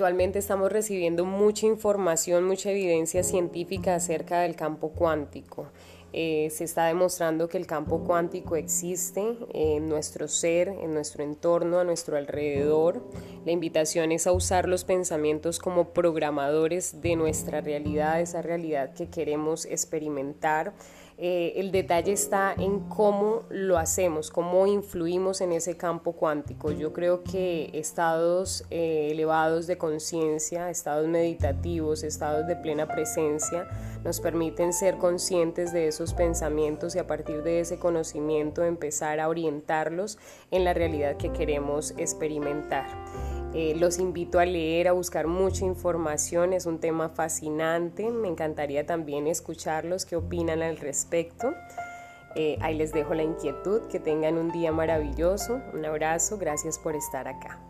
Actualmente estamos recibiendo mucha información, mucha evidencia científica acerca del campo cuántico. Eh, se está demostrando que el campo cuántico existe en nuestro ser, en nuestro entorno, a nuestro alrededor. La invitación es a usar los pensamientos como programadores de nuestra realidad, esa realidad que queremos experimentar. Eh, el detalle está en cómo lo hacemos, cómo influimos en ese campo cuántico. Yo creo que estados eh, elevados de conciencia, estados meditativos, estados de plena presencia, nos permiten ser conscientes de pensamientos y a partir de ese conocimiento empezar a orientarlos en la realidad que queremos experimentar. Eh, los invito a leer, a buscar mucha información, es un tema fascinante, me encantaría también escucharlos, qué opinan al respecto. Eh, ahí les dejo la inquietud, que tengan un día maravilloso, un abrazo, gracias por estar acá.